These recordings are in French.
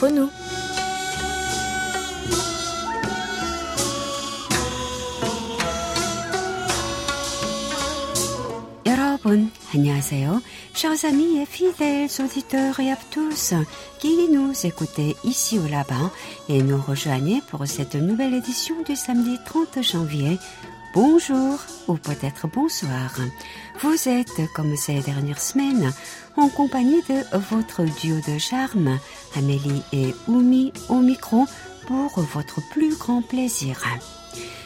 entre nous. Chers amis et fidèles auditeurs et à tous qui nous écoutez ici ou là-bas et nous rejoignez pour cette nouvelle édition du samedi 30 janvier Bonjour ou peut-être bonsoir. Vous êtes, comme ces dernières semaines, en compagnie de votre duo de charme, Amélie et Oumi au micro pour votre plus grand plaisir.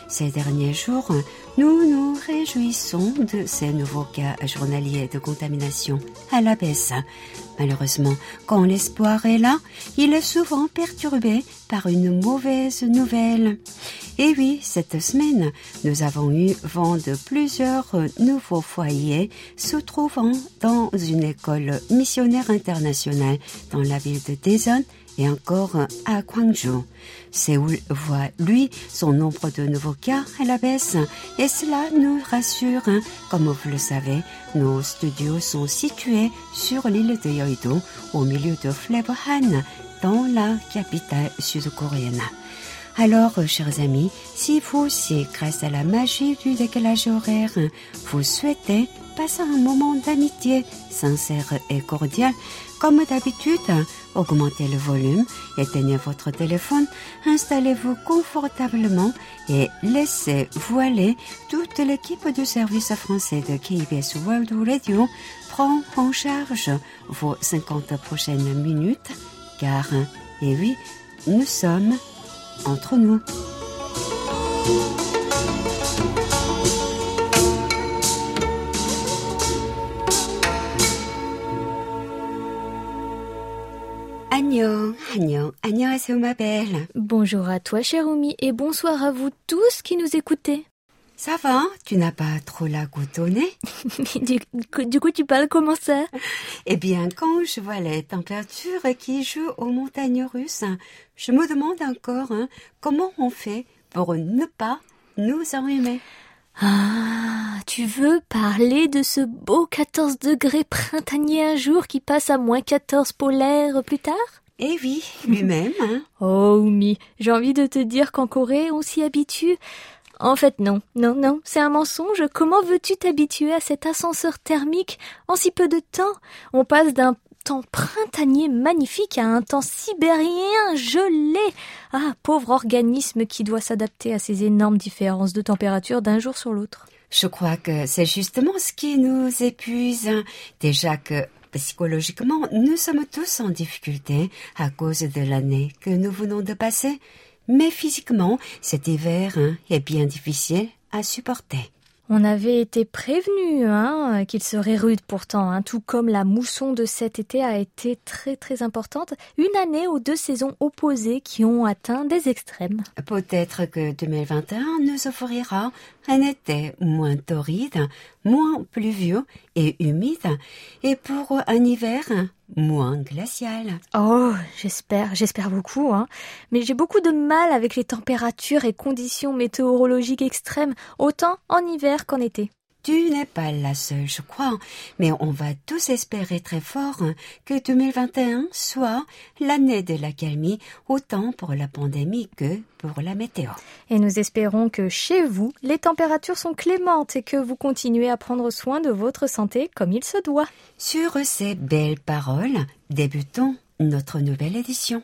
Ces derniers jours, nous nous réjouissons de ces nouveaux cas journaliers de contamination à la baisse. Malheureusement, quand l'espoir est là, il est souvent perturbé par une mauvaise nouvelle. Et oui, cette semaine, nous avons eu vent de plusieurs nouveaux foyers se trouvant dans une école missionnaire internationale dans la ville de Daejeon et encore à Gwangju. Séoul voit, lui, son nombre de nouveaux cas à la baisse et cela nous rassure. Comme vous le savez, nos studios sont situés sur l'île de Yeouido, au milieu de fleuve Han, dans la capitale sud-coréenne. Alors, chers amis, si vous aussi, grâce à la magie du décalage horaire, vous souhaitez passer un moment d'amitié sincère et cordial, comme d'habitude, augmentez le volume, éteignez votre téléphone, installez-vous confortablement et laissez-vous aller. Toute l'équipe du service français de KBS World Radio prend en charge vos 50 prochaines minutes, car, et oui, nous sommes entre nous. Agnon, Agnon, 안녕하세요, ma belle. Bonjour à toi, cher Oumi, et bonsoir à vous tous qui nous écoutez. Ça va Tu n'as pas trop la goutte au nez du, coup- du coup, tu parles comment ça Eh bien, quand je vois les températures qui jouent aux montagnes russes, je me demande encore hein, comment on fait pour ne pas nous enrhumer. Ah, tu veux parler de ce beau 14 degrés printanier un jour qui passe à moins 14 polaire plus tard? Eh oui, lui-même. hein. Oh, Oumi, j'ai envie de te dire qu'en Corée, on s'y habitue. En fait, non, non, non, c'est un mensonge. Comment veux-tu t'habituer à cet ascenseur thermique en si peu de temps? On passe d'un temps printanier magnifique à un temps sibérien gelé. Ah, pauvre organisme qui doit s'adapter à ces énormes différences de température d'un jour sur l'autre. Je crois que c'est justement ce qui nous épuise. Déjà que psychologiquement, nous sommes tous en difficulté à cause de l'année que nous venons de passer. Mais physiquement, cet hiver hein, est bien difficile à supporter. On avait été prévenu hein, qu'il serait rude pourtant, hein, tout comme la mousson de cet été a été très très importante, une année aux deux saisons opposées qui ont atteint des extrêmes. Peut-être que 2021 nous offrira un été moins torride, moins pluvieux et humide, et pour un hiver moins glacial. Oh, j'espère, j'espère beaucoup, hein. Mais j'ai beaucoup de mal avec les températures et conditions météorologiques extrêmes, autant en hiver qu'en été. Tu n'es pas la seule, je crois, mais on va tous espérer très fort que 2021 soit l'année de l'accalmie, autant pour la pandémie que pour la météo. Et nous espérons que chez vous, les températures sont clémentes et que vous continuez à prendre soin de votre santé comme il se doit. Sur ces belles paroles, débutons notre nouvelle édition.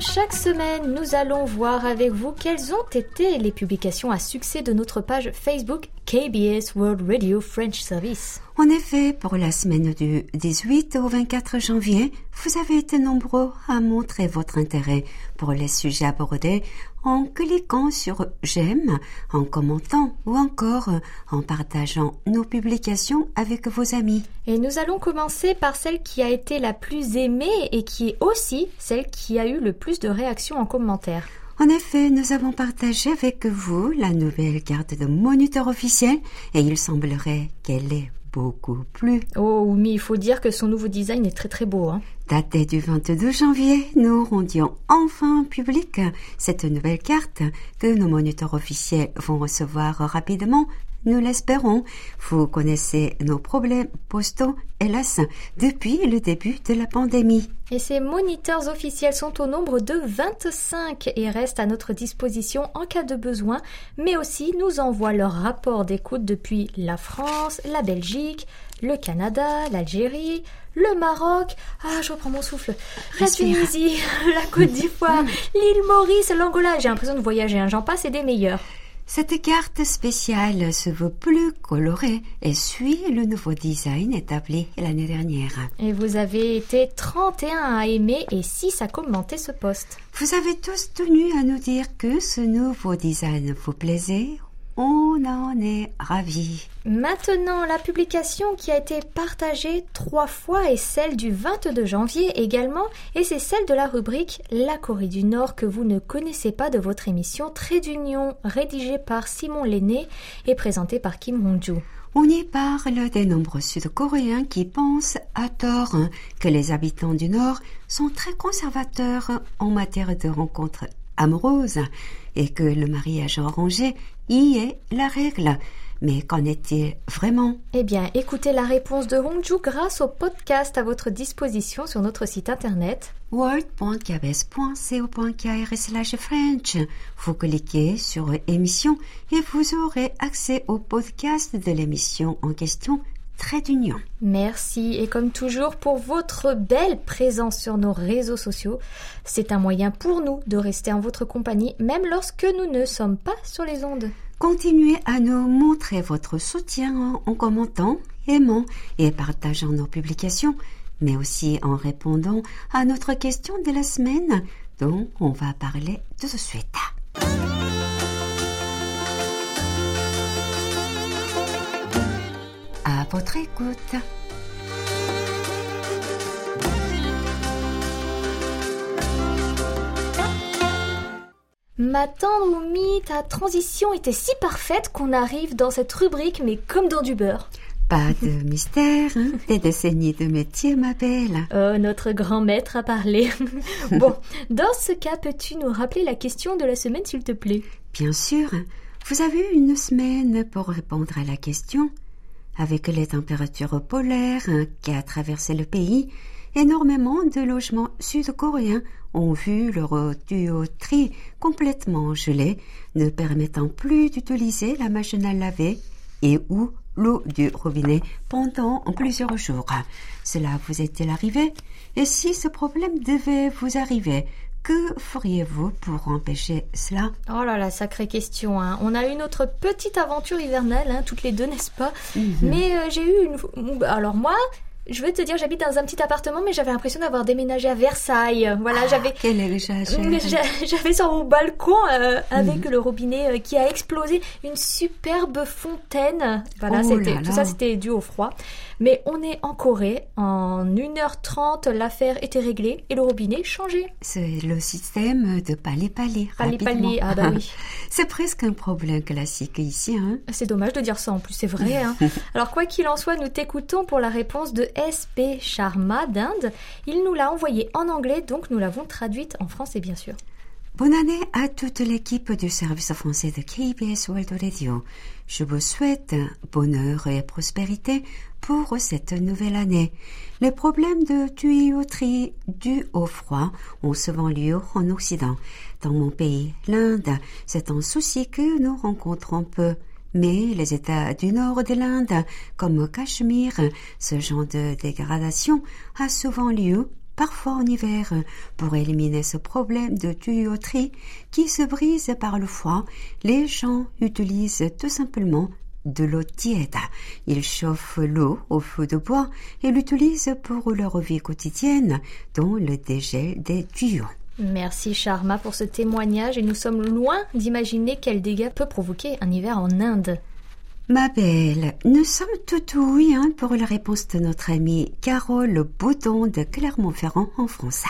Chaque semaine, nous allons voir avec vous quelles ont été les publications à succès de notre page Facebook KBS World Radio French Service. En effet, pour la semaine du 18 au 24 janvier, vous avez été nombreux à montrer votre intérêt pour les sujets abordés en cliquant sur j'aime, en commentant ou encore en partageant nos publications avec vos amis. Et nous allons commencer par celle qui a été la plus aimée et qui est aussi celle qui a eu le plus de réactions en commentaire. En effet, nous avons partagé avec vous la nouvelle carte de moniteur officiel et il semblerait qu'elle est beaucoup plu. Oh, mais il faut dire que son nouveau design est très très beau. Hein. Daté du 22 janvier, nous rendions enfin public cette nouvelle carte que nos moniteurs officiels vont recevoir rapidement nous l'espérons. Vous connaissez nos problèmes postaux, hélas, depuis le début de la pandémie. Et ces moniteurs officiels sont au nombre de 25 et restent à notre disposition en cas de besoin, mais aussi nous envoient leur rapport d'écoute depuis la France, la Belgique, le Canada, l'Algérie, le Maroc, ah je reprends mon souffle, la Tunisie, la Côte d'Ivoire, l'île Maurice, l'Angola, j'ai l'impression de voyager, hein. j'en passe et des meilleurs. Cette carte spéciale se veut plus colorée et suit le nouveau design établi l'année dernière. Et vous avez été 31 à aimer et 6 à commenter ce poste. Vous avez tous tenu à nous dire que ce nouveau design vous plaisait on en est ravis. Maintenant, la publication qui a été partagée trois fois est celle du 22 janvier également, et c'est celle de la rubrique La Corée du Nord que vous ne connaissez pas de votre émission Trait d'Union, rédigée par Simon Lenné et présentée par Kim Hong-joo. On y parle des nombreux Sud-Coréens qui pensent à tort que les habitants du Nord sont très conservateurs en matière de rencontres amoureuses et que le mariage arrangé y est la règle. Mais qu'en est-il vraiment? Eh bien, écoutez la réponse de Hongju grâce au podcast à votre disposition sur notre site internet world.kbs.co.kr French. Vous cliquez sur émission et vous aurez accès au podcast de l'émission en question Très d'union. Merci et comme toujours pour votre belle présence sur nos réseaux sociaux. C'est un moyen pour nous de rester en votre compagnie même lorsque nous ne sommes pas sur les ondes. Continuez à nous montrer votre soutien en commentant, aimant et partageant nos publications, mais aussi en répondant à notre question de la semaine dont on va parler tout de suite. Votre écoute. Ma tendre Oumi, ta transition était si parfaite qu'on arrive dans cette rubrique, mais comme dans du beurre. Pas de mystère, hein des décennies de métier, ma belle. Oh, notre grand maître a parlé. bon, dans ce cas, peux-tu nous rappeler la question de la semaine, s'il te plaît? Bien sûr. Vous avez eu une semaine pour répondre à la question avec les températures polaires qui a traversé le pays, énormément de logements sud-coréens ont vu leur tuyauterie complètement gelée, ne permettant plus d'utiliser la machine à laver et ou l'eau du robinet pendant plusieurs jours. Cela vous est-il arrivé? Et si ce problème devait vous arriver, que feriez-vous pour empêcher cela Oh là là, sacrée question. Hein. On a eu notre petite aventure hivernale, hein, toutes les deux, n'est-ce pas mhm. Mais euh, j'ai eu une... Alors moi, je veux te dire, j'habite dans un petit appartement, mais j'avais l'impression d'avoir déménagé à Versailles. Voilà, ah, j'avais. Quel J'avais sur mon balcon euh, avec mhm. le robinet euh, qui a explosé une superbe fontaine. Voilà, oh c'était tout ça, c'était dû au froid. Mais on est en Corée. En 1h30, l'affaire était réglée et le robinet changé. C'est le système de palais-palais. Palais-palais, ah bah oui. c'est presque un problème classique ici. Hein. C'est dommage de dire ça en plus, c'est vrai. Hein. Alors quoi qu'il en soit, nous t'écoutons pour la réponse de SP Sharma d'Inde. Il nous l'a envoyée en anglais, donc nous l'avons traduite en français bien sûr. Bonne année à toute l'équipe du service français de KBS World Radio. Je vous souhaite bonheur et prospérité pour cette nouvelle année. Les problèmes de tuyauterie dus au froid ont souvent lieu en Occident. Dans mon pays, l'Inde, c'est un souci que nous rencontrons peu. Mais les États du nord de l'Inde, comme Cachemire, ce genre de dégradation a souvent lieu parfois en hiver, pour éliminer ce problème de tuyauterie qui se brise par le froid, les gens utilisent tout simplement de l'eau tiède. Ils chauffent l'eau au feu de bois et l'utilisent pour leur vie quotidienne, dont le dégel des tuyaux. Merci Sharma pour ce témoignage et nous sommes loin d'imaginer quel dégât peut provoquer un hiver en Inde. Ma belle, nous sommes tout oui hein, pour la réponse de notre amie Carole Bouton de Clermont-Ferrand en France.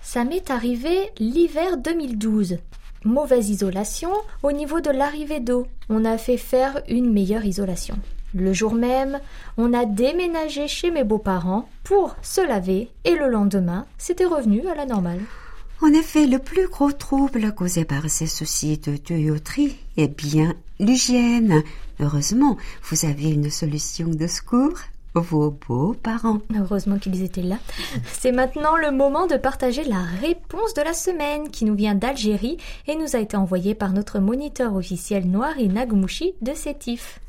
Ça m'est arrivé l'hiver 2012. Mauvaise isolation au niveau de l'arrivée d'eau. On a fait faire une meilleure isolation. Le jour même, on a déménagé chez mes beaux-parents pour se laver et le lendemain, c'était revenu à la normale. En effet, le plus gros trouble causé par ces soucis de tuyauterie est bien l'hygiène. Heureusement, vous avez une solution de secours vos beaux-parents. Heureusement qu'ils étaient là. C'est maintenant le moment de partager la réponse de la semaine qui nous vient d'Algérie et nous a été envoyée par notre moniteur officiel noir et Nagmouchi de Sétif.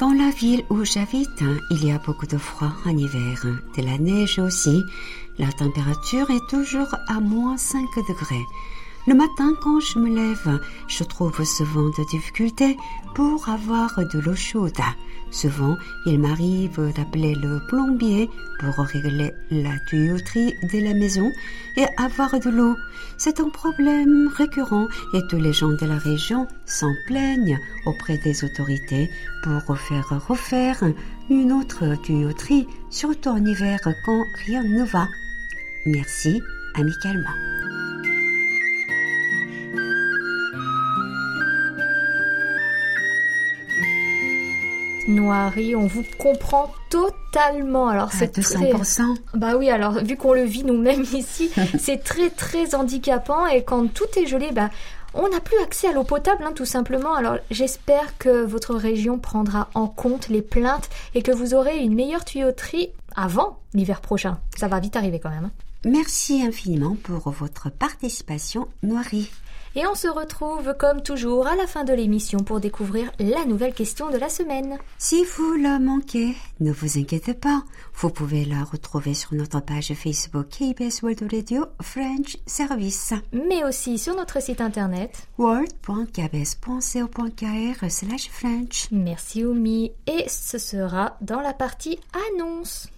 Dans la ville où j'habite, il y a beaucoup de froid en hiver, de la neige aussi. La température est toujours à moins 5 degrés. Le matin, quand je me lève, je trouve souvent de difficultés pour avoir de l'eau chaude. Souvent, il m'arrive d'appeler le plombier pour régler la tuyauterie de la maison et avoir de l'eau. C'est un problème récurrent et tous les gens de la région s'en plaignent auprès des autorités pour faire refaire une autre tuyauterie, surtout en hiver quand rien ne va. Merci amicalement. Noirie, on vous comprend totalement. Alors c'est très... Bah oui, alors vu qu'on le vit nous-mêmes ici, c'est très très handicapant et quand tout est gelé, bah on n'a plus accès à l'eau potable, hein, tout simplement. Alors j'espère que votre région prendra en compte les plaintes et que vous aurez une meilleure tuyauterie avant l'hiver prochain. Ça va vite arriver quand même. Merci infiniment pour votre participation, Noirie. Et on se retrouve comme toujours à la fin de l'émission pour découvrir la nouvelle question de la semaine. Si vous la manquez, ne vous inquiétez pas. Vous pouvez la retrouver sur notre page Facebook KBS World Radio French Service. Mais aussi sur notre site internet world.kbs.co.kr slash French. Merci Oumi. Et ce sera dans la partie annonce.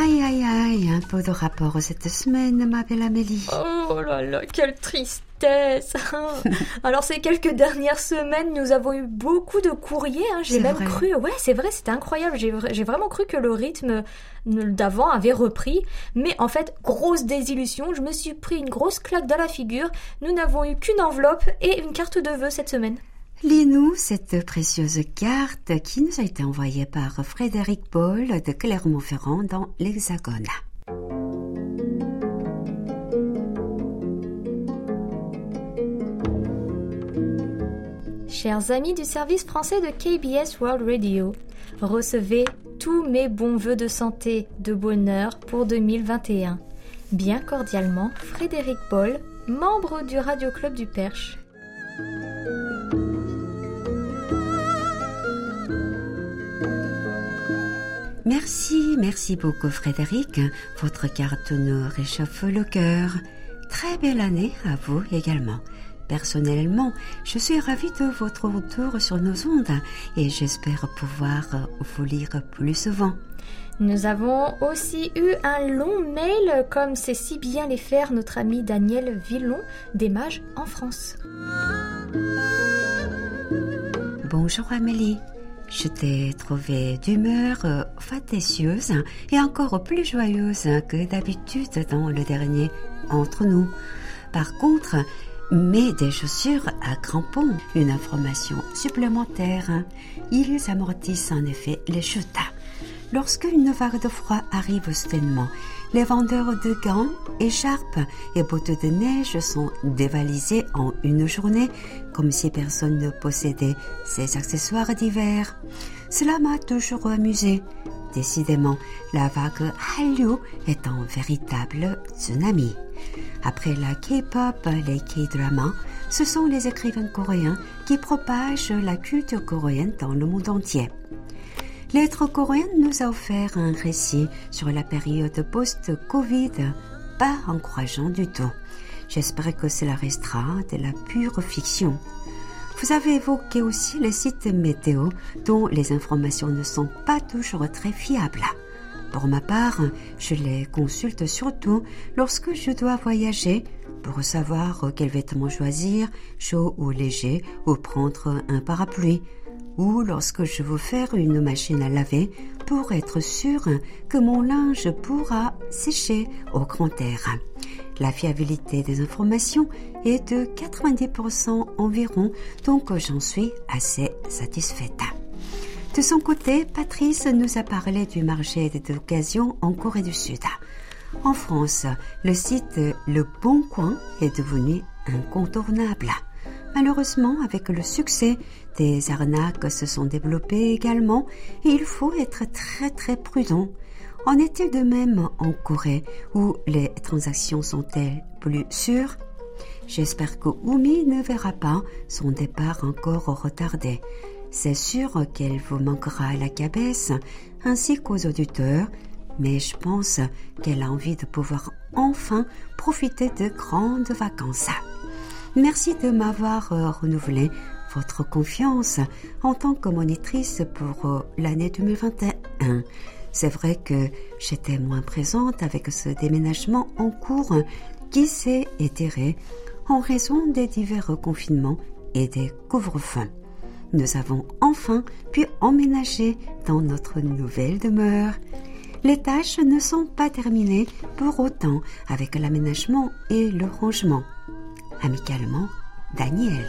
Aïe, aïe, aïe, un peu de rapport cette semaine, ma belle Amélie. Oh là là, quelle tristesse Alors ces quelques dernières semaines, nous avons eu beaucoup de courriers. Hein. J'ai même cru, ouais, c'est vrai, c'était incroyable. J'ai vraiment cru que le rythme d'avant avait repris. Mais en fait, grosse désillusion, je me suis pris une grosse claque dans la figure. Nous n'avons eu qu'une enveloppe et une carte de vœux cette semaine. Lis-nous cette précieuse carte qui nous a été envoyée par Frédéric Paul de Clermont-Ferrand dans l'Hexagone. Chers amis du service français de KBS World Radio, recevez tous mes bons voeux de santé, de bonheur pour 2021. Bien cordialement, Frédéric Paul, membre du Radio Club du Perche. Merci, merci beaucoup Frédéric. Votre carte nous réchauffe le cœur. Très belle année à vous également. Personnellement, je suis ravie de votre retour sur nos ondes et j'espère pouvoir vous lire plus souvent. Nous avons aussi eu un long mail, comme sait si bien les faire notre ami Daniel Villon, des Mages en France. Bonjour Amélie. Je t'ai trouvé d'humeur euh, facétieuse et encore plus joyeuse que d'habitude dans le dernier entre nous. Par contre, mets des chaussures à crampons, une information supplémentaire. Ils amortissent en effet les chutes. Lorsque une vague de froid arrive soudainement, les vendeurs de gants, écharpes et bottes de neige sont dévalisés en une journée comme si personne ne possédait ces accessoires d'hiver. Cela m'a toujours amusé. Décidément, la vague Hallyu est un véritable tsunami. Après la K-pop, les K-dramas, ce sont les écrivains coréens qui propagent la culture coréenne dans le monde entier. L'être coréen nous a offert un récit sur la période post-Covid, pas encourageant du tout. J'espère que cela restera de la pure fiction. Vous avez évoqué aussi les sites météo dont les informations ne sont pas toujours très fiables. Pour ma part, je les consulte surtout lorsque je dois voyager pour savoir quel vêtement choisir, chaud ou léger, ou prendre un parapluie ou lorsque je veux faire une machine à laver pour être sûr que mon linge pourra sécher au grand air. La fiabilité des informations est de 90% environ, donc j'en suis assez satisfaite. De son côté, Patrice nous a parlé du marché des occasions en Corée du Sud. En France, le site Le Bon Coin est devenu incontournable. Malheureusement, avec le succès, des arnaques se sont développées également et il faut être très très prudent. En est-il de même en Corée où les transactions sont-elles plus sûres? J'espère que Oumi ne verra pas son départ encore retardé. C'est sûr qu'elle vous manquera à la cabesse ainsi qu'aux auditeurs, mais je pense qu'elle a envie de pouvoir enfin profiter de grandes vacances. Merci de m'avoir euh, renouvelé votre confiance en tant que monitrice pour euh, l'année 2021. C'est vrai que j'étais moins présente avec ce déménagement en cours qui s'est étiré en raison des divers confinements et des couvre-feux. Nous avons enfin pu emménager dans notre nouvelle demeure. Les tâches ne sont pas terminées pour autant avec l'aménagement et le rangement. Amicalement, Daniel.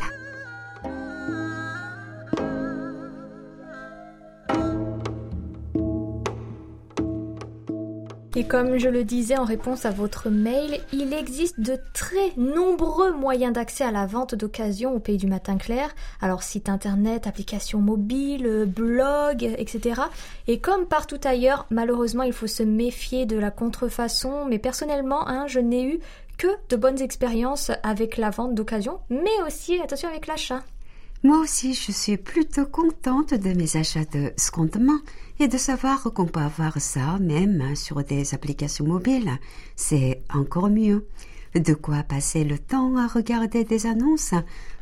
Et comme je le disais en réponse à votre mail, il existe de très nombreux moyens d'accès à la vente d'occasion au pays du matin clair. Alors site internet, applications mobiles, blog, etc. Et comme partout ailleurs, malheureusement, il faut se méfier de la contrefaçon. Mais personnellement, hein, je n'ai eu que de bonnes expériences avec la vente d'occasion, mais aussi, attention, avec l'achat. Moi aussi, je suis plutôt contente de mes achats de secondement et de savoir qu'on peut avoir ça même sur des applications mobiles. C'est encore mieux. De quoi passer le temps à regarder des annonces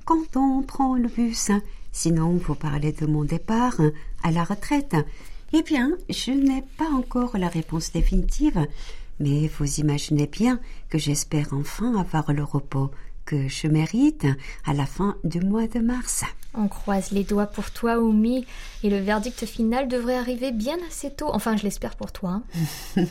quand on prend le bus. Sinon, vous parlez de mon départ à la retraite. Eh bien, je n'ai pas encore la réponse définitive, mais vous imaginez bien que j'espère enfin avoir le repos que je mérite à la fin du mois de mars. On croise les doigts pour toi, Oumi, et le verdict final devrait arriver bien assez tôt. Enfin, je l'espère pour toi. Hein.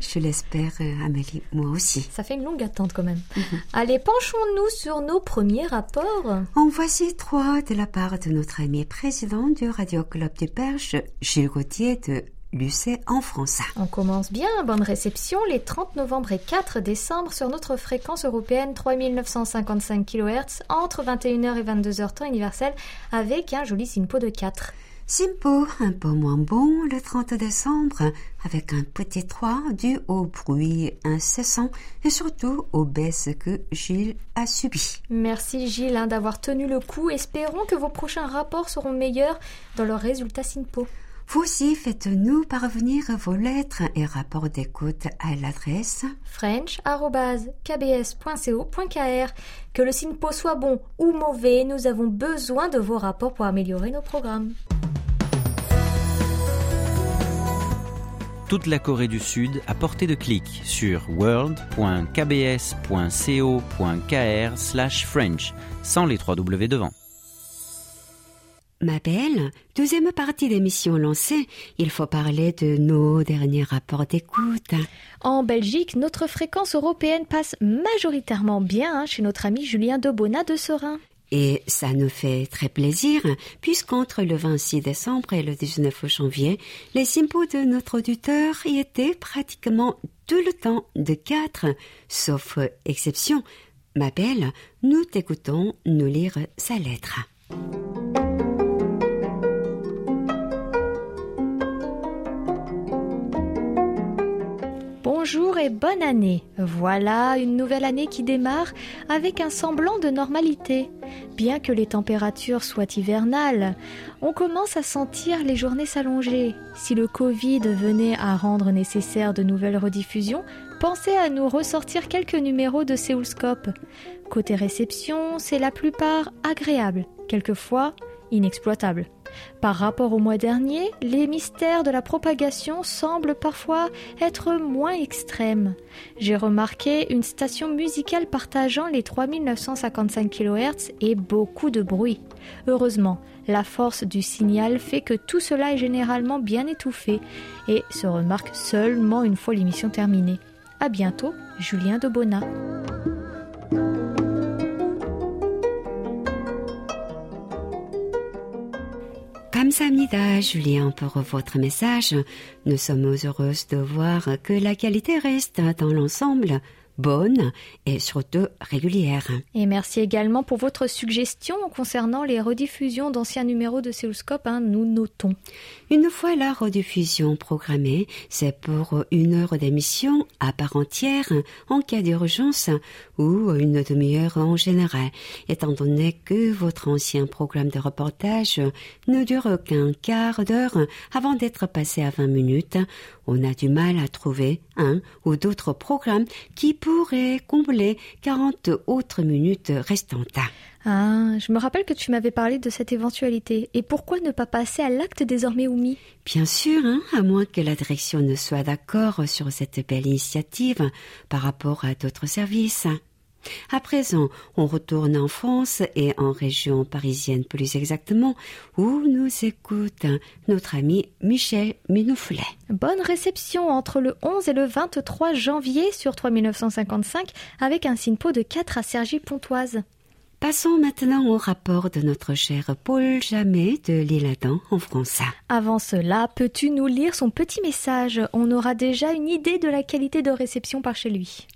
je l'espère, euh, Amélie, moi aussi. Ça fait une longue attente quand même. Allez, penchons-nous sur nos premiers rapports. En voici trois de la part de notre ami président du Radio Club du Perche, Gilles Gauthier de Lucé en France. On commence bien, bonne réception, les 30 novembre et 4 décembre sur notre fréquence européenne 3955 kHz entre 21h et 22h temps universel avec un joli SINPO de 4. Simpo, un peu moins bon le 30 décembre, avec un petit 3 dû au bruit incessant et surtout aux baisses que Gilles a subies. Merci Gilles hein, d'avoir tenu le coup. Espérons que vos prochains rapports seront meilleurs dans leurs résultats SINPO. Vous aussi faites-nous parvenir vos lettres et rapports d'écoute à l'adresse french.kbs.co.kr. Que le SINPO soit bon ou mauvais, nous avons besoin de vos rapports pour améliorer nos programmes. Toute la Corée du Sud à portée de clic sur world.kbs.co.kr/french sans les trois W devant. Ma belle, deuxième partie d'émission lancée, il faut parler de nos derniers rapports d'écoute. En Belgique, notre fréquence européenne passe majoritairement bien hein, chez notre ami Julien Debona de Serein. Et ça nous fait très plaisir, puisqu'entre le 26 décembre et le 19 janvier, les sympos de notre auditeur y étaient pratiquement tout le temps de quatre, sauf exception. Ma belle, nous t'écoutons nous lire sa lettre. Bonjour et bonne année. Voilà une nouvelle année qui démarre avec un semblant de normalité. Bien que les températures soient hivernales, on commence à sentir les journées s'allonger. Si le Covid venait à rendre nécessaire de nouvelles rediffusions, pensez à nous ressortir quelques numéros de Séoulscope. Côté réception, c'est la plupart agréable, quelquefois inexploitable. Par rapport au mois dernier, les mystères de la propagation semblent parfois être moins extrêmes. J'ai remarqué une station musicale partageant les 3955 kHz et beaucoup de bruit. Heureusement, la force du signal fait que tout cela est généralement bien étouffé et se remarque seulement une fois l'émission terminée. À bientôt, Julien de Bonnat. Comme Kamsamnida, Julien, pour votre message. Nous sommes heureuses de voir que la qualité reste dans l'ensemble bonne et surtout régulière. Et merci également pour votre suggestion concernant les rediffusions d'anciens numéros de Céluscope. Hein, nous notons. Une fois la rediffusion programmée, c'est pour une heure d'émission à part entière en cas d'urgence ou une demi-heure en général, étant donné que votre ancien programme de reportage ne dure qu'un quart d'heure avant d'être passé à 20 minutes. On a du mal à trouver un ou d'autres programmes qui pourraient combler 40 autres minutes restantes. Ah, je me rappelle que tu m'avais parlé de cette éventualité. Et pourquoi ne pas passer à l'acte désormais omis Bien sûr, hein, à moins que la direction ne soit d'accord sur cette belle initiative par rapport à d'autres services. À présent, on retourne en France et en région parisienne plus exactement, où nous écoute notre ami Michel Minouflet. Bonne réception entre le 11 et le 23 janvier sur 3955 avec un SINPO de 4 à Sergi-Pontoise. Passons maintenant au rapport de notre cher Paul Jamet de l'Île-Adam en France. Avant cela, peux-tu nous lire son petit message? On aura déjà une idée de la qualité de réception par chez lui.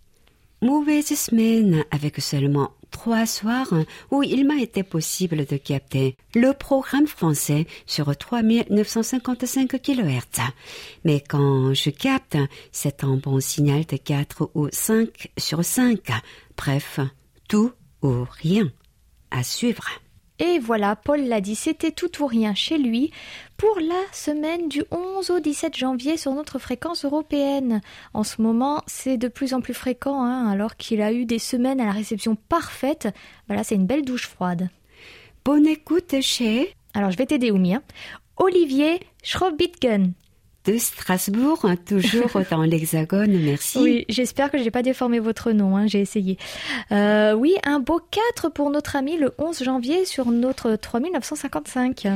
Mauvaise semaine avec seulement trois soirs où il m'a été possible de capter le programme français sur 3955 kHz. Mais quand je capte, c'est un bon signal de 4 ou 5 sur 5. Bref, tout ou rien. À suivre. Et voilà, Paul l'a dit, c'était tout ou rien chez lui pour la semaine du 11 au 17 janvier sur notre fréquence européenne. En ce moment, c'est de plus en plus fréquent, hein, alors qu'il a eu des semaines à la réception parfaite. Voilà, c'est une belle douche froide. Bonne écoute chez... Alors je vais t'aider, Oumi. Hein. Olivier Schrobitgen de Strasbourg, hein, toujours dans l'Hexagone. Merci. Oui, j'espère que je n'ai pas déformé votre nom, hein, j'ai essayé. Euh, oui, un beau 4 pour notre ami le 11 janvier sur notre 3955.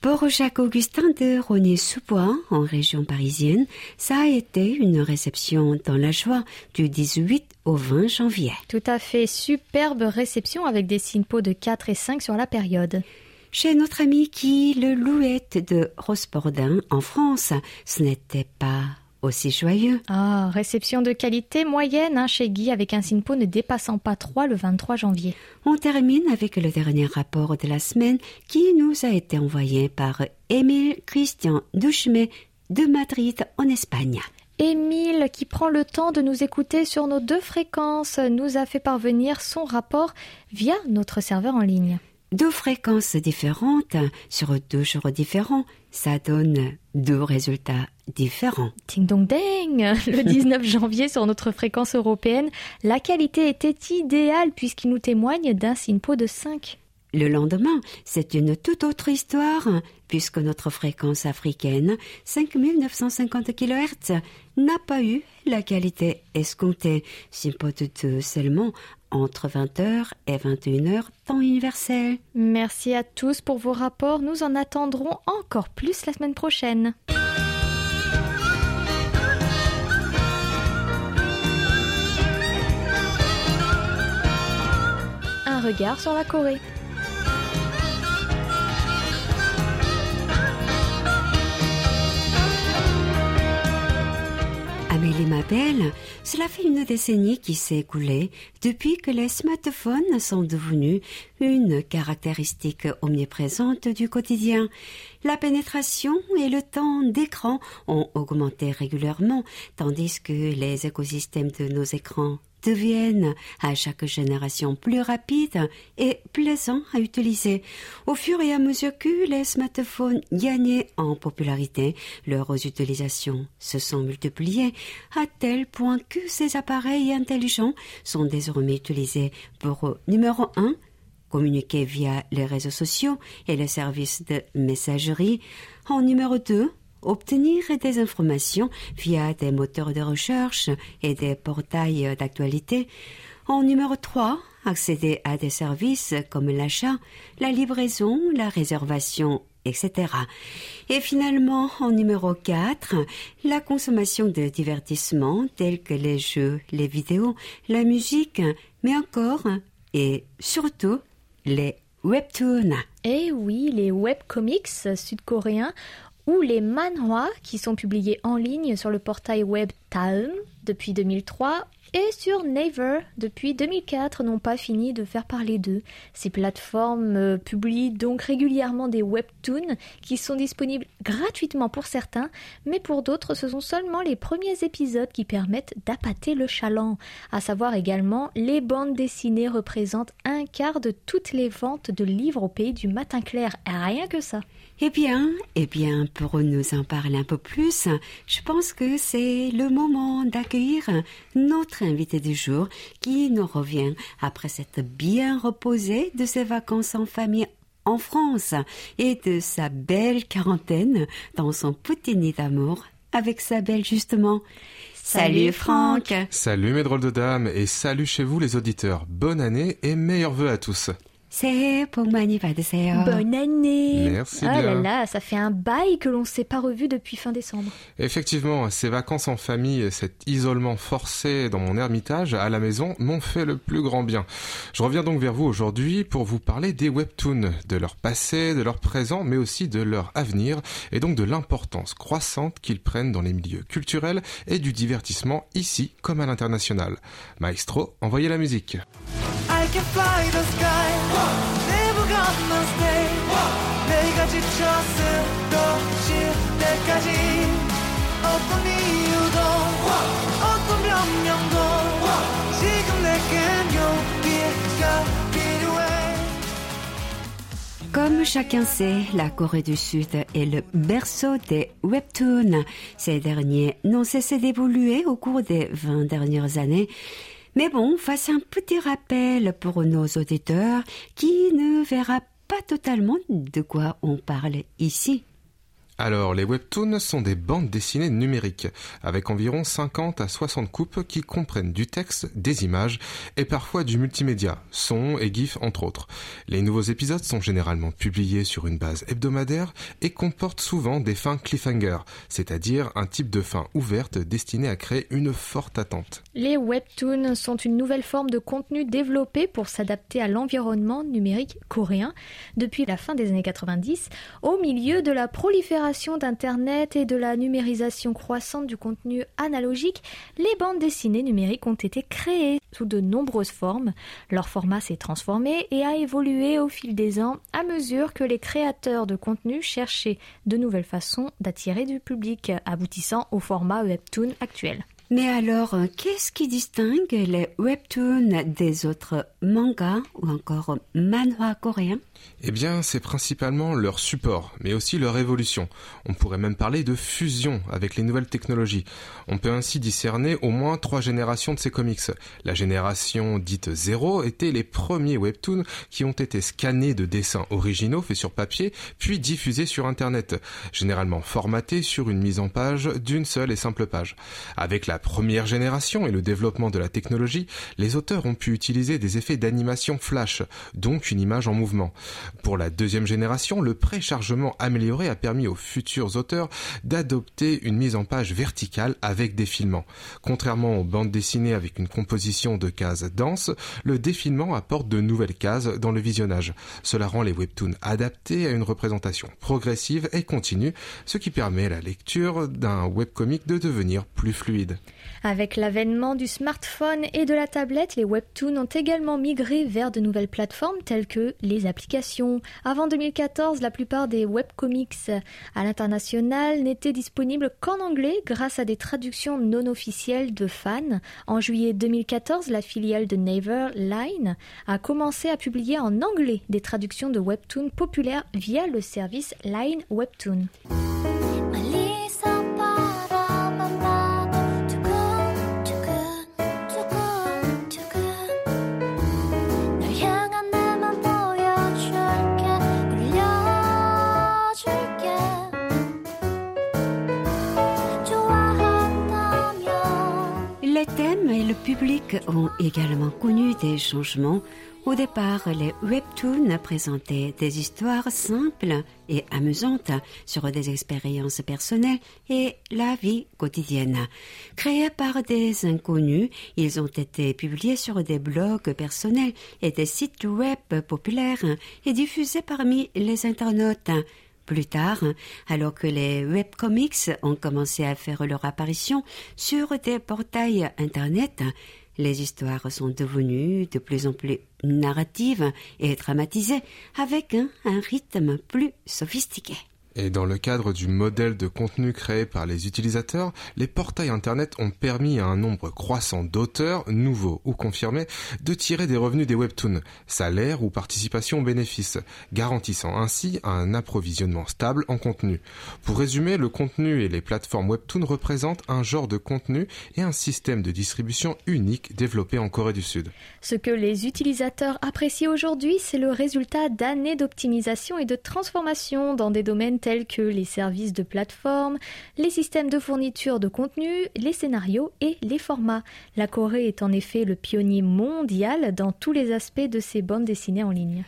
Pour Jacques-Augustin de Rogné-sous-Bois, en région parisienne, ça a été une réception dans la joie du 18 au 20 janvier. Tout à fait, superbe réception avec des SINPO de 4 et 5 sur la période. Chez notre ami qui le louette de Rospordin en France, ce n'était pas aussi joyeux. Ah, réception de qualité moyenne hein, chez Guy avec un SINPO ne dépassant pas 3 le 23 janvier. On termine avec le dernier rapport de la semaine qui nous a été envoyé par Émile Christian Douchemet de Madrid en Espagne. Émile, qui prend le temps de nous écouter sur nos deux fréquences, nous a fait parvenir son rapport via notre serveur en ligne deux fréquences différentes sur deux jours différents, ça donne deux résultats différents. Ting dong ding Le 19 janvier sur notre fréquence européenne, la qualité était idéale puisqu'il nous témoigne d'un SINPO de 5. Le lendemain, c'est une toute autre histoire, puisque notre fréquence africaine, 5950 kHz, n'a pas eu la qualité escomptée, 2 seulement, entre 20h et 21h, temps universel. Merci à tous pour vos rapports. Nous en attendrons encore plus la semaine prochaine. Un regard sur la Corée. Amélie Mabel, cela fait une décennie qui s'est écoulée depuis que les smartphones sont devenus une caractéristique omniprésente du quotidien. La pénétration et le temps d'écran ont augmenté régulièrement, tandis que les écosystèmes de nos écrans deviennent à chaque génération plus rapides et plaisants à utiliser. Au fur et à mesure que les smartphones gagnaient en popularité, leurs utilisations se sont multipliées à tel point que ces appareils intelligents sont désormais utilisés pour numéro un communiquer via les réseaux sociaux et les services de messagerie. En numéro 2, obtenir des informations via des moteurs de recherche et des portails d'actualité. En numéro 3, accéder à des services comme l'achat, la livraison, la réservation etc. Et finalement, en numéro 4, la consommation de divertissements tels que les jeux, les vidéos, la musique, mais encore et surtout les webtoons. Eh oui, les webcomics sud-coréens ou les manhwa qui sont publiés en ligne sur le portail web Taeum depuis 2003 et sur Naver depuis 2004 n'ont pas fini de faire parler d'eux. Ces plateformes euh, publient donc régulièrement des webtoons qui sont disponibles gratuitement pour certains, mais pour d'autres ce sont seulement les premiers épisodes qui permettent d'appâter le chaland. À savoir également, les bandes dessinées représentent un quart de toutes les ventes de livres au pays du matin clair. Rien que ça. Eh bien, eh bien, pour nous en parler un peu plus, je pense que c'est le moment d'accueillir notre invité du jour qui nous revient après s'être bien reposé de ses vacances en famille en France et de sa belle quarantaine dans son petit nid d'amour avec sa belle justement. Salut Franck Salut mes drôles de dames et salut chez vous les auditeurs. Bonne année et meilleurs vœux à tous. 새해 복 많이 받으세요. Bonne année Merci Ah là bien. là, ça fait un bail que l'on s'est pas revu depuis fin décembre. Effectivement, ces vacances en famille et cet isolement forcé dans mon ermitage à la maison m'ont fait le plus grand bien. Je reviens donc vers vous aujourd'hui pour vous parler des webtoons, de leur passé, de leur présent, mais aussi de leur avenir et donc de l'importance croissante qu'ils prennent dans les milieux culturels et du divertissement ici comme à l'international. Maestro, envoyez la musique. I can fly the sky Never gonna stay 내가 지쳐 쓰러질 때까지 어떤 이유도 어떤 변명도 지금 내겐 용기가 필요해 Comme chacun sait, la Corée du Sud est le berceau des webtoons. Ces derniers n'ont cessé d'évoluer au cours des 20 dernières années. Mais bon, fasse un petit rappel pour nos auditeurs qui ne verra pas totalement de quoi on parle ici. Alors, les webtoons sont des bandes dessinées numériques, avec environ 50 à 60 coupes qui comprennent du texte, des images et parfois du multimédia, son et gif entre autres. Les nouveaux épisodes sont généralement publiés sur une base hebdomadaire et comportent souvent des fins cliffhanger, c'est-à-dire un type de fin ouverte destinée à créer une forte attente. Les webtoons sont une nouvelle forme de contenu développé pour s'adapter à l'environnement numérique coréen depuis la fin des années 90, au milieu de la prolifération d'Internet et de la numérisation croissante du contenu analogique, les bandes dessinées numériques ont été créées sous de nombreuses formes. Leur format s'est transformé et a évolué au fil des ans à mesure que les créateurs de contenu cherchaient de nouvelles façons d'attirer du public, aboutissant au format webtoon actuel. Mais alors, qu'est-ce qui distingue les webtoons des autres mangas ou encore manhwa coréens? Eh bien, c'est principalement leur support, mais aussi leur évolution. On pourrait même parler de fusion avec les nouvelles technologies. On peut ainsi discerner au moins trois générations de ces comics. La génération dite zéro était les premiers webtoons qui ont été scannés de dessins originaux faits sur papier, puis diffusés sur Internet, généralement formatés sur une mise en page d'une seule et simple page. Avec la première génération et le développement de la technologie, les auteurs ont pu utiliser des effets d'animation flash, donc une image en mouvement. Pour la deuxième génération, le préchargement amélioré a permis aux futurs auteurs d'adopter une mise en page verticale avec défilement. Contrairement aux bandes dessinées avec une composition de cases denses, le défilement apporte de nouvelles cases dans le visionnage. Cela rend les webtoons adaptés à une représentation progressive et continue, ce qui permet à la lecture d'un webcomic de devenir plus fluide. Avec l'avènement du smartphone et de la tablette, les webtoons ont également migré vers de nouvelles plateformes telles que les applications. Avant 2014, la plupart des webcomics à l'international n'étaient disponibles qu'en anglais grâce à des traductions non officielles de fans. En juillet 2014, la filiale de Naver, Line, a commencé à publier en anglais des traductions de webtoons populaires via le service Line Webtoon. Thèmes et le public ont également connu des changements. Au départ, les webtoons présentaient des histoires simples et amusantes sur des expériences personnelles et la vie quotidienne. Créés par des inconnus, ils ont été publiés sur des blogs personnels et des sites web populaires et diffusés parmi les internautes. Plus tard, alors que les webcomics ont commencé à faire leur apparition sur des portails Internet, les histoires sont devenues de plus en plus narratives et dramatisées avec un, rythme plus sophistiqué. Et dans le cadre du modèle de contenu créé par les utilisateurs, les portails Internet ont permis à un nombre croissant d'auteurs, nouveaux ou confirmés, de tirer des revenus des webtoons, salaires ou participation aux bénéfices, garantissant ainsi un approvisionnement stable en contenu. Pour résumer, le contenu et les plateformes webtoon représentent un genre de contenu et un système de distribution unique développé en Corée du Sud. Ce que les utilisateurs apprécient aujourd'hui, c'est le résultat d'années d'optimisation et de transformation dans des domaines que les services de plateforme, les systèmes de fourniture de contenu, les scénarios et les formats. La Corée est en effet le pionnier mondial dans tous les aspects de ces bandes dessinées en ligne.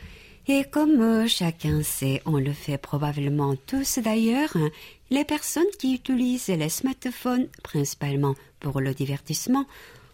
Et comme euh, chacun sait, on le fait probablement tous d'ailleurs, les personnes qui utilisent les smartphones principalement pour le divertissement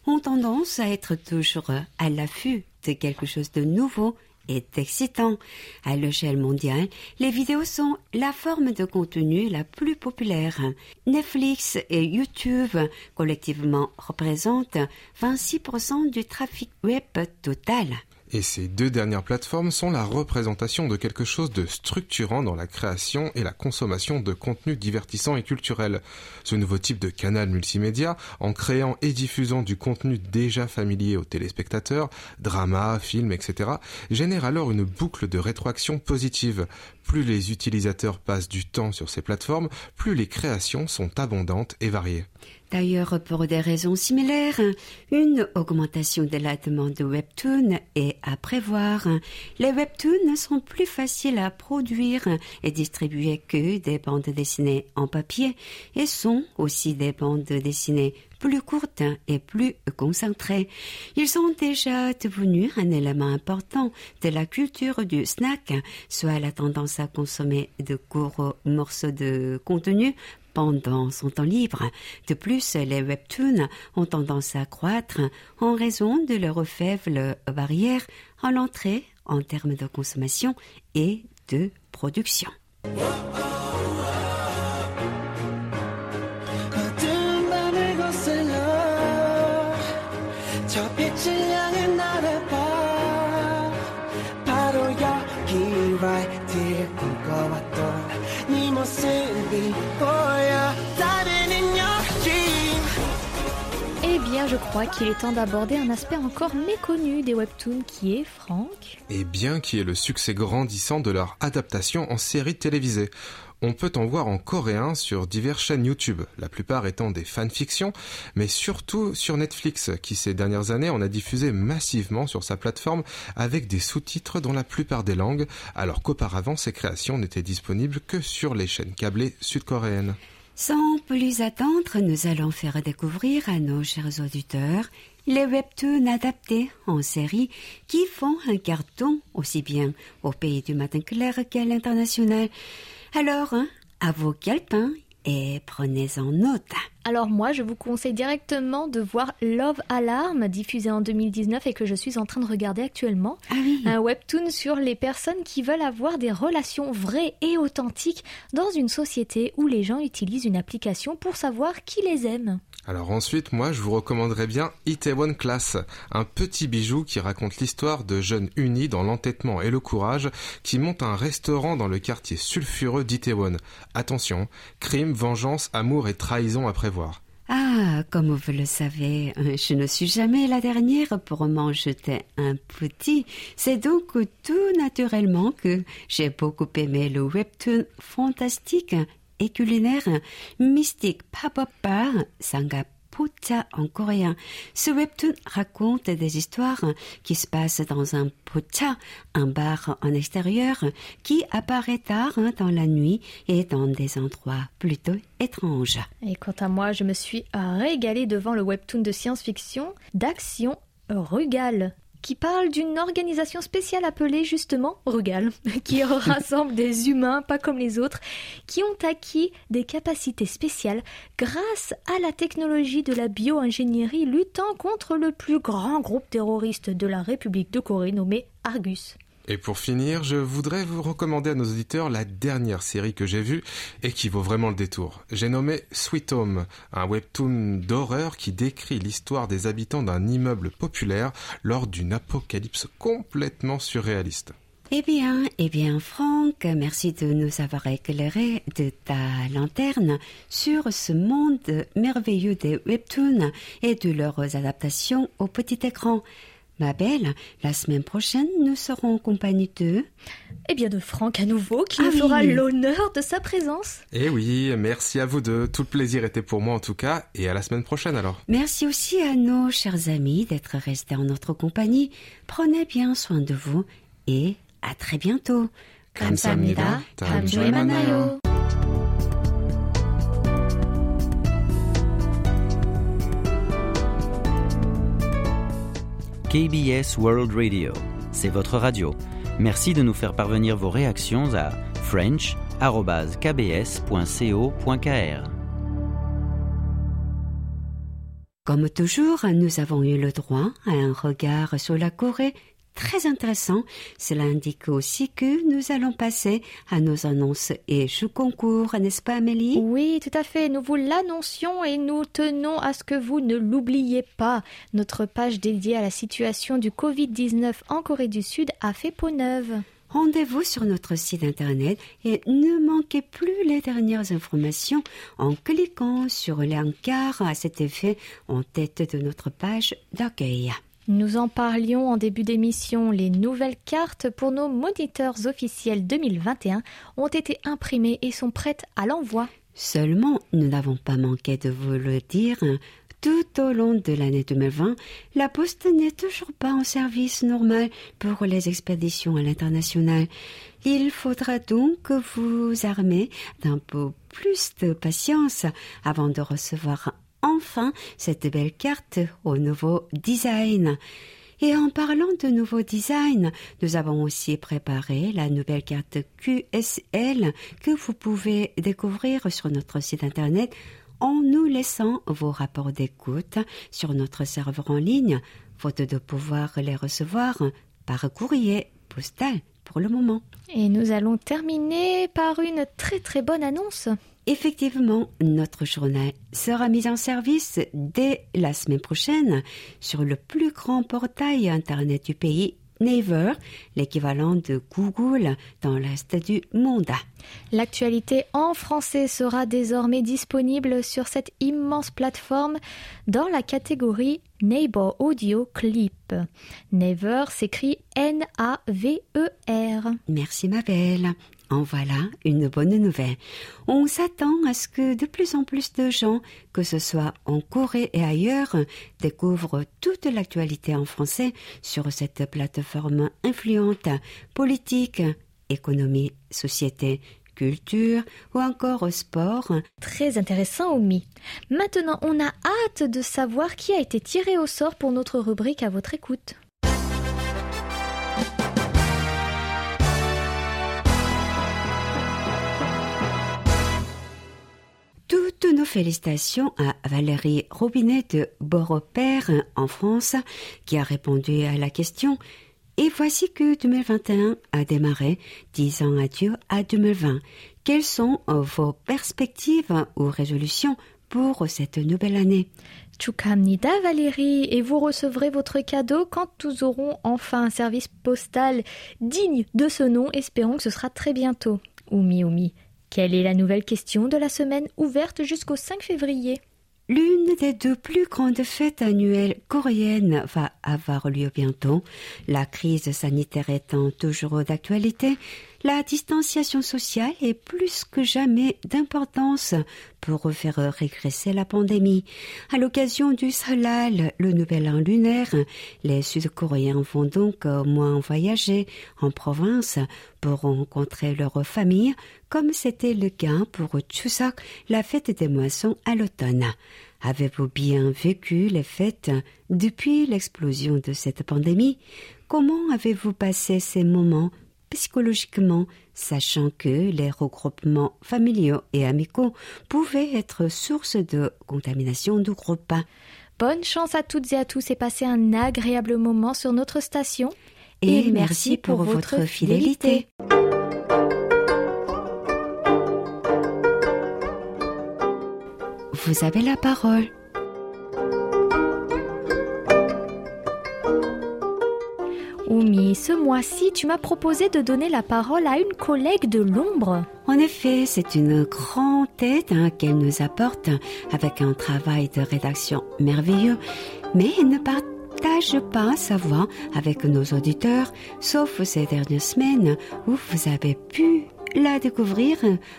ont tendance à être toujours à l'affût de quelque chose de nouveau et d'excitant. À l'échelle mondiale, les vidéos sont la forme de contenu la plus populaire. Netflix et YouTube collectivement représentent 26% du trafic web total. Et ces deux dernières plateformes sont la représentation de quelque chose de structurant dans la création et la consommation de contenus divertissants et culturels. Ce nouveau type de canal multimédia, en créant et diffusant du contenu déjà familier aux téléspectateurs, dramas, films, etc., génère alors une boucle de rétroaction positive. Plus les utilisateurs passent du temps sur ces plateformes, plus les créations sont abondantes et variées. D'ailleurs, pour des raisons similaires, une augmentation de la demande de webtoons est à prévoir. Les webtoons sont plus faciles à produire et distribuer que des bandes dessinées en papier et sont aussi des bandes dessinées plus courtes et plus concentrées. Ils sont déjà devenus un élément important de la culture du snack, soit la tendance à consommer de courts morceaux de contenu pendant son temps libre. De plus, les webtoons ont tendance à croître en raison de leur faible barrière à l'entrée en termes de consommation et de production. Je crois qu'il est temps d'aborder un aspect encore méconnu des webtoons qui est, Franck. Et bien qui est le succès grandissant de leur adaptation en série télévisée. On peut en voir en coréen sur diverses chaînes YouTube, la plupart étant des fanfictions, mais surtout sur Netflix, qui ces dernières années en a diffusé massivement sur sa plateforme avec des sous-titres dans la plupart des langues, alors qu'auparavant ces créations n'étaient disponibles que sur les chaînes câblées sud-coréennes. Sans plus attendre, nous allons faire découvrir à nos chers auditeurs les webtoons adaptés en série qui font un carton aussi bien au pays du matin clair qu'à l'international. Alors, hein, à vos calepins et prenez-en note. Alors moi, je vous conseille directement de voir Love Alarm, diffusé en 2019 et que je suis en train de regarder actuellement. Ah oui. Un webtoon sur les personnes qui veulent avoir des relations vraies et authentiques dans une société où les gens utilisent une application pour savoir qui les aime. Alors ensuite, moi, je vous recommanderais bien Itaewon Class, un petit bijou qui raconte l'histoire de jeunes unis dans l'entêtement et le courage qui montent un restaurant dans le quartier sulfureux d'Itaewon. Attention, crime, vengeance, amour et trahison à Ah, comme vous le savez, je ne suis jamais la dernière pour m'en jeter un petit. C'est donc tout naturellement que j'ai beaucoup aimé le webtoon fantastique et culinaire Mystic Pop-Up Bar En coréen. Ce webtoon raconte des histoires qui se passent dans un Pocha, un bar en extérieur, qui apparaît tard dans la nuit et dans des endroits plutôt étranges. Et quant à moi, je me suis régalée devant le webtoon de science-fiction d'action Rugal qui parle d'une organisation spéciale appelée justement Rugal, qui rassemble des humains pas comme les autres, qui ont acquis des capacités spéciales grâce à la technologie de la bioingénierie luttant contre le plus grand groupe terroriste de la République de Corée nommé Argus. Et pour finir, je voudrais vous recommander à nos auditeurs la dernière série que j'ai vue et qui vaut vraiment le détour. J'ai nommé Sweet Home, un webtoon d'horreur qui décrit l'histoire des habitants d'un immeuble populaire lors d'une apocalypse complètement surréaliste. Eh bien, eh bien, Franck, merci de nous avoir éclairé de ta lanterne sur ce monde merveilleux des webtoons et de leurs adaptations au petit écran. Ma belle, la semaine prochaine, nous serons en compagnie de... Eh bien de Franck à nouveau, qui Ah nous fera oui. l'honneur de sa présence. Eh oui, merci à vous deux. Tout le plaisir était pour moi en tout cas. Et à la semaine prochaine alors. Merci aussi à nos chers amis d'être restés en notre compagnie. Prenez bien soin de vous et à très bientôt. 감사합니다. 다음 주에 만나요. KBS World Radio, c'est votre radio. Merci de nous faire parvenir vos réactions à french.kbs.co.kr. Comme toujours, nous avons eu le droit à un regard sur la Corée très intéressant. Cela indique aussi que nous allons passer à nos annonces et jeux concours, n'est-ce pas Amélie? Oui, tout à fait. Nous vous l'annoncions et nous tenons à ce que vous ne l'oubliez pas. Notre page dédiée à la situation du Covid-19 en Corée du Sud a fait peau neuve. Rendez-vous sur notre site internet et ne manquez plus les dernières informations en cliquant sur l'encart à cet effet en tête de notre page d'accueil. Nous en parlions en début d'émission. Les nouvelles cartes pour nos moniteurs officiels 2021 ont été imprimées et sont prêtes à l'envoi. Seulement, nous n'avons pas manqué de vous le dire. Tout au long de l'année 2020, la Poste n'est toujours pas en service normal pour les expéditions à l'international. Il faudra donc vous armer d'un peu plus de patience avant de recevoir enfin cette belle carte au nouveau design. Et en parlant de nouveau design, nous avons aussi préparé la nouvelle carte QSL que vous pouvez découvrir sur notre site internet en nous laissant vos rapports d'écoute sur notre serveur en ligne, faute de pouvoir les recevoir par courrier postal pour le moment. Et nous allons terminer par une très très bonne annonce. Effectivement, notre journal sera mis en service dès la semaine prochaine sur le plus grand portail Internet du pays, Naver, l'équivalent de Google dans l'Est du monde. L'actualité en français sera désormais disponible sur cette immense plateforme dans la catégorie Neighbor Audio Clip. Never s'écrit N-A-V-E-R. Merci ma belle. En voilà une bonne nouvelle. On s'attend à ce que de plus en plus de gens, que ce soit en Corée et ailleurs, découvrent toute l'actualité en français sur cette plateforme influente, politique, économie, société, culture ou encore sport. Très intéressant, Oumi. Maintenant, on a hâte de savoir qui a été tiré au sort pour notre rubrique à votre écoute. Nos félicitations à Valérie Robinet de Beaurepaire en France qui a répondu à la question. Et voici que 2021 a démarré, disant adieu à 2020. Quelles sont vos perspectives ou résolutions pour cette nouvelle année? Chukamnida Valérie, et vous recevrez votre cadeau quand nous aurons enfin un service postal digne de ce nom. Espérons que ce sera très bientôt. Oumi Oumi, quelle est la nouvelle question de la semaine ouverte jusqu'au 5 février? L'une des deux plus grandes fêtes annuelles coréennes va avoir lieu bientôt. La crise sanitaire étant toujours d'actualité, la distanciation sociale est plus que jamais d'importance pour faire régresser la pandémie. À l'occasion du Salal, le nouvel an lunaire, les Sud-Coréens vont donc moins voyager en province pour rencontrer leur famille, comme c'était le cas pour Chuseok, la fête des moissons à l'automne. Avez-vous bien vécu les fêtes depuis l'explosion de cette pandémie? Comment avez-vous passé ces moments psychologiquement, sachant que les regroupements familiaux et amicaux pouvaient être source de contamination du groupe Bonne chance à toutes et à tous et passez un agréable moment sur notre station. Et, merci pour, votre fidélité. Vous avez la parole. Oumi, ce mois-ci, tu m'as proposé de donner la parole à une collègue de l'ombre. En effet, c'est une grande aide hein, qu'elle nous apporte avec un travail de rédaction merveilleux, mais elle ne partage pas sa voix avec nos auditeurs, sauf ces dernières semaines où vous avez pu la découvrir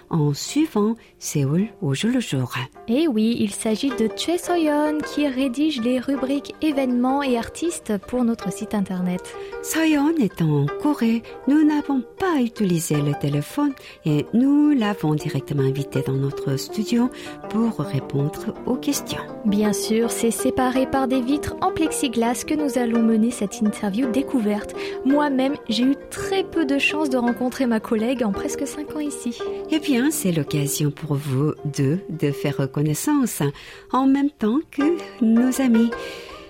en suivant Séoul au jour le jour. Et Eh oui, il s'agit de Choi Soyeon qui rédige les rubriques événements et artistes pour notre site internet. Soyeon est en Corée. Nous n'avons pas utilisé le téléphone et nous l'avons directement invité dans notre studio pour répondre aux questions. Bien sûr, c'est séparé par des vitres en plexiglas que nous allons mener cette interview découverte. Moi-même, j'ai eu très peu de chance de rencontrer ma collègue en presque 5 ans ici. Eh bien, c'est l'occasion pour vous deux de faire connaissance en même temps que nos amis.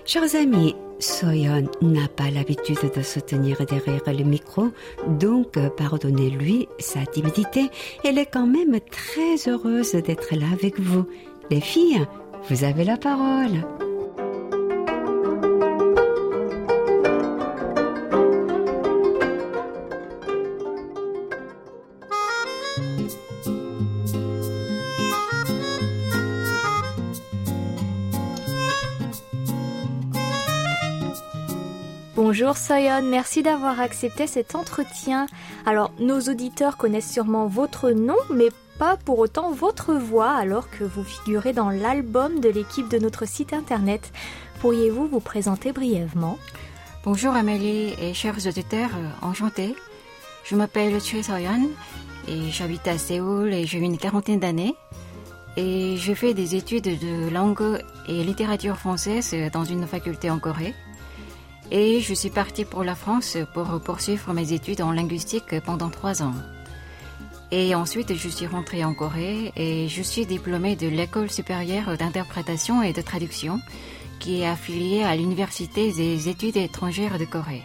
Chers amis, Soyeon n'a pas l'habitude de se tenir derrière le micro, donc pardonnez-lui sa timidité. Elle est quand même très heureuse d'être là avec vous. Les filles, vous avez la parole. Bonjour Soyeon, merci d'avoir accepté cet entretien. Alors, nos auditeurs connaissent sûrement votre nom, mais pas pour autant votre voix, alors que vous figurez dans l'album de l'équipe de notre site internet. Pourriez-vous vous présenter brièvement? Bonjour Amélie et chers auditeurs, euh, enchantée. Je m'appelle Choi Soyeon et j'habite à Séoul et j'ai une quarantaine d'années. Et je fais des études de langue et littérature française dans une faculté en Corée. Et je suis partie pour la France pour poursuivre mes études en linguistique pendant trois ans. Et ensuite, je suis rentrée en Corée et je suis diplômée de l'École supérieure d'interprétation et de traduction qui est affiliée à l'Université des études étrangères de Corée.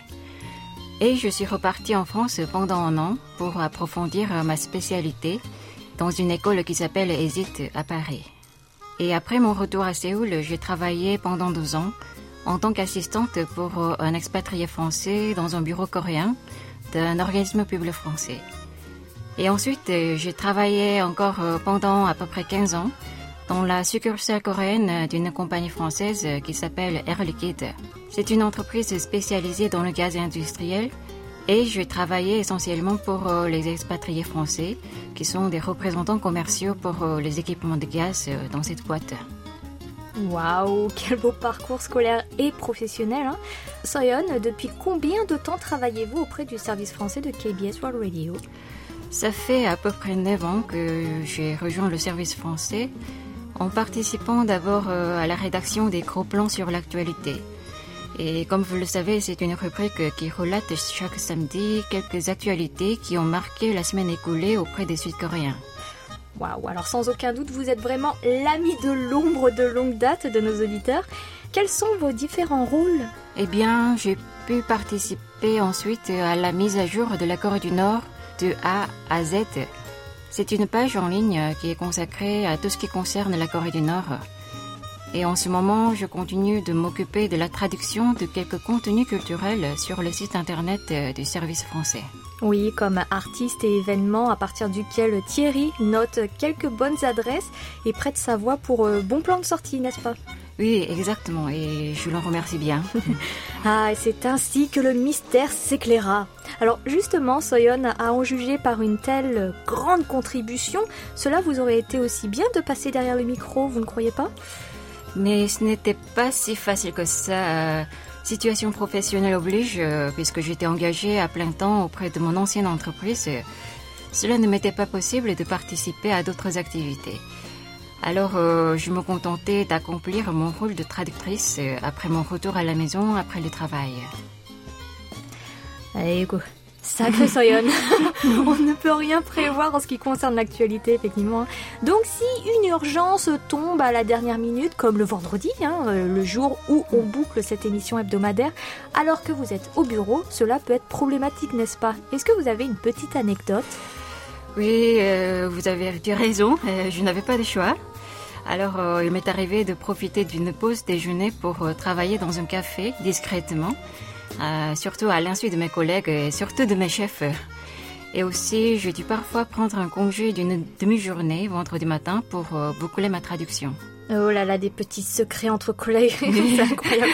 Et je suis repartie en France pendant un an pour approfondir ma spécialité dans une école qui s'appelle ESIT à Paris. Et après mon retour à Séoul, j'ai travaillé pendant deux ans en tant qu'assistante pour euh, un expatrié français dans un bureau coréen d'un organisme public français. Et ensuite, euh, j'ai travaillé encore euh, pendant à peu près 15 ans dans la succursale coréenne d'une compagnie française qui s'appelle Air Liquide. C'est une entreprise spécialisée dans le gaz industriel et je travaillais essentiellement pour les expatriés français qui sont des représentants commerciaux pour les équipements de gaz dans cette boîte. Waouh, quel beau parcours scolaire et professionnel. Hein depuis combien de temps travaillez-vous auprès du service français de KBS World Radio? Ça fait à peu près 9 ans que j'ai rejoint le service français en participant d'abord euh, à la rédaction des gros plans sur l'actualité. Et comme vous le savez, c'est une rubrique qui relate chaque samedi quelques actualités qui ont marqué la semaine écoulée auprès des Sud-Coréens. Waouh, alors sans aucun doute, vous êtes vraiment l'ami de l'ombre de longue date de nos auditeurs. Quels sont vos différents rôles? Eh bien, j'ai pu participer ensuite à la mise à jour de la Corée du Nord de A à Z. C'est une page en ligne qui est consacrée à tout ce qui concerne la Corée du Nord. Et en ce moment, je continue de m'occuper de la traduction de quelques contenus culturels sur le site internet du service français. Oui, comme artiste et événement à partir duquel Thierry note quelques bonnes adresses et prête sa voix pour euh, bon plan de sortie, n'est-ce pas? Oui, exactement, et je l'en remercie bien. Ah, et c'est ainsi que le mystère s'éclaira. Alors justement, Soyeon, à en juger par une telle grande contribution, cela vous aurait été aussi bien de passer derrière le micro, vous ne croyez pas? Mais ce n'était pas si facile que ça. Situation professionnelle oblige, euh, puisque j'étais engagée à plein temps auprès de mon ancienne entreprise. euh, Cela ne m'était pas possible de participer à d'autres activités. Alors, euh, je me contentais d'accomplir mon rôle de traductrice après mon retour à la maison après le travail. Sacré Soyeon, on ne peut rien prévoir en ce qui concerne l'actualité, effectivement. Donc si une urgence tombe à la dernière minute, comme le vendredi, hein, euh, le jour où on boucle cette émission hebdomadaire, alors que vous êtes au bureau, cela peut être problématique, n'est-ce pas? Est-ce que vous avez une petite anecdote? Oui, euh, vous avez eu raison, euh, je n'avais pas de choix. Alors, euh, il m'est arrivé de profiter d'une pause déjeuner pour travailler dans un café discrètement, euh, surtout à l'insu de mes collègues et surtout de mes chefs. Et aussi, j'ai dû parfois prendre un congé d'une demi-journée vendredi matin pour euh, boucler ma traduction. Oh là là, des petits secrets entre collègues, c'est incroyable.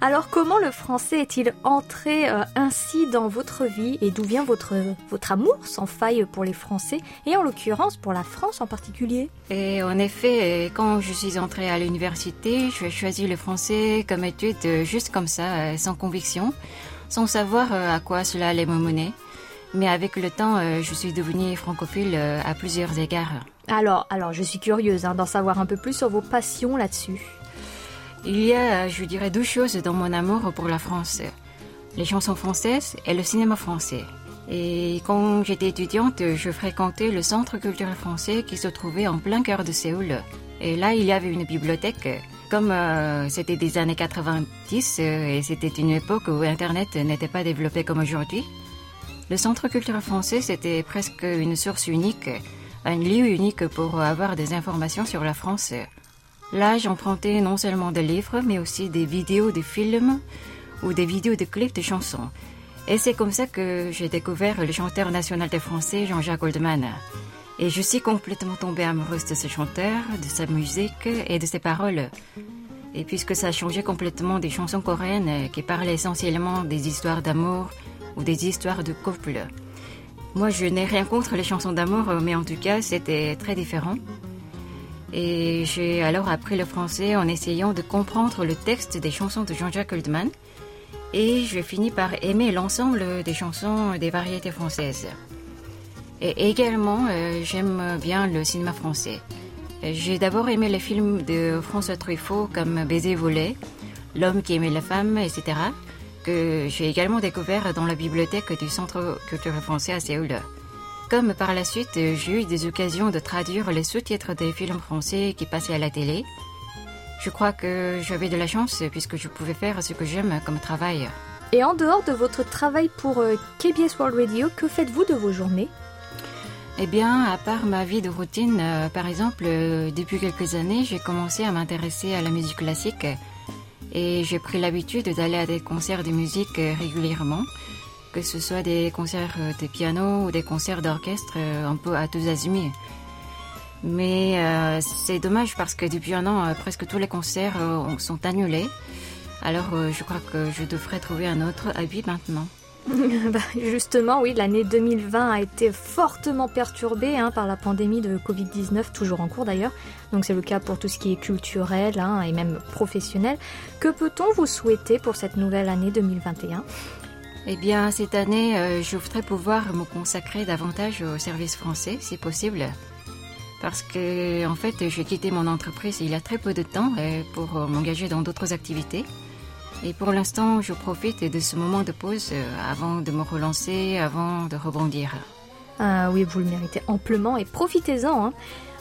Alors comment le français est-il entré euh, ainsi dans votre vie et d'où vient votre, votre amour sans faille pour les Français et en l'occurrence pour la France en particulier? Et en effet, quand je suis entrée à l'université, j'ai choisi le français comme étude euh, juste comme ça, euh, sans conviction, sans savoir à quoi cela allait me mener. Mais avec le temps, je suis devenue francophile à plusieurs égards. Alors, alors je suis curieuse hein, d'en savoir un peu plus sur vos passions là-dessus. Il y a, je dirais, deux choses dans mon amour pour la France. Les chansons françaises et le cinéma français. Et quand j'étais étudiante, je fréquentais le Centre culturel français qui se trouvait en plein cœur de Séoul. Et là, il y avait une bibliothèque. Comme euh, c'était des années 90 euh, et c'était une époque où Internet n'était pas développé comme aujourd'hui, le Centre culturel français, c'était presque une source unique, un lieu unique pour avoir des informations sur la France. Là, j'empruntais non seulement des livres, mais aussi des vidéos de films ou des vidéos de clips de chansons. Et c'est comme ça que j'ai découvert le chanteur national des Français, Jean-Jacques Goldman. Et je suis complètement tombée amoureuse de ce chanteur, de sa musique et de ses paroles. Et puisque ça changé complètement des chansons coréennes qui parlaient essentiellement des histoires d'amour ou des histoires de couple. Moi, je n'ai rien contre les chansons d'amour, mais en tout cas, c'était très différent. Et j'ai alors appris le français en essayant de comprendre le texte des chansons de Jean-Jacques Goldman. Et j'ai fini par aimer l'ensemble des chansons des variétés françaises. Et également, euh, j'aime bien le cinéma français. Euh, J'ai d'abord aimé les films de François Truffaut comme Baiser volé, L'homme qui aimait la femme, etc. que j'ai également découvert dans la bibliothèque du Centre culturel français à Séoul. Comme par la suite, j'ai eu des occasions de traduire les sous-titres des films français qui passaient à la télé. Je crois que j'avais de la chance puisque je pouvais faire ce que j'aime comme travail. Et en dehors de votre travail pour euh, KBS World Radio, que faites-vous de vos journées? Eh bien, à part ma vie de routine, euh, par exemple, euh, depuis quelques années, j'ai commencé à m'intéresser à la musique classique et j'ai pris l'habitude d'aller à des concerts de musique euh, régulièrement, que ce soit des concerts euh, de piano ou des concerts d'orchestre, euh, un peu à tous azimuts. Mais euh, c'est dommage parce que depuis un an, presque tous les concerts sont annulés. Alors, je crois que je devrais trouver un autre habit maintenant. Bah, Justement, oui, l'année 2020 a été fortement perturbée hein, par la pandémie de Covid-19, toujours en cours d'ailleurs. Donc c'est le cas pour tout ce qui est culturel hein, et même professionnel. Que peut-on vous souhaiter pour cette nouvelle année 2021 Eh bien, cette année, euh, je voudrais pouvoir me consacrer davantage au service français, si possible. Parce que, en fait, j'ai quitté mon entreprise il y a très peu de temps euh, pour euh, m'engager dans d'autres activités. Et pour l'instant, je profite de ce moment de pause euh, avant de me relancer, avant de rebondir. Ah oui, vous le méritez amplement et profitez-en. Hein.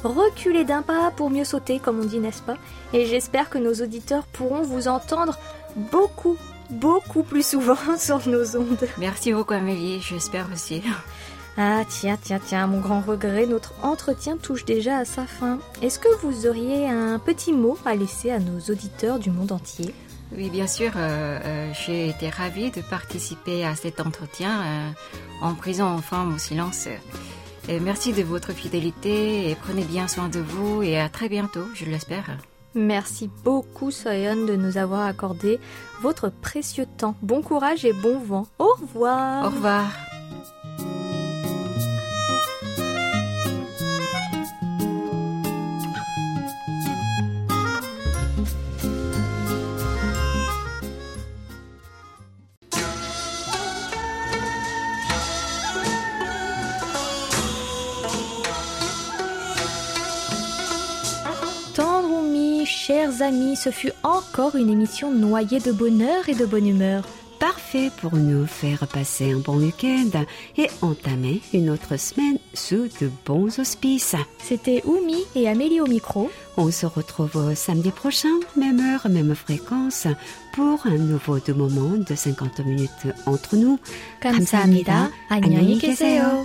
Reculez d'un pas pour mieux sauter, comme on dit, n'est-ce pas? Et j'espère que nos auditeurs pourront vous entendre beaucoup, beaucoup plus souvent sur nos ondes. Merci beaucoup, Amélie, j'espère aussi. Ah tiens, tiens, tiens, mon grand regret, notre entretien touche déjà à sa fin. Est-ce que vous auriez un petit mot à laisser à nos auditeurs du monde entier? Oui, bien sûr, euh, euh, j'ai été ravie de participer à cet entretien euh, en brisant enfin mon silence. Et merci de votre fidélité et prenez bien soin de vous et à très bientôt, je l'espère. Merci beaucoup Soyeon de nous avoir accordé votre précieux temps. Bon courage et bon vent. Au revoir. Au revoir. chers amis, ce fut encore une émission noyée de bonheur et de bonne humeur. Parfait pour nous faire passer un bon week-end et entamer une autre semaine sous de bons auspices. C'était Oumi et Amélie au micro. On se retrouve samedi prochain, même heure, même fréquence, pour un nouveau deux moments de 50 minutes entre nous. 감사합니다. 안녕히 계세요.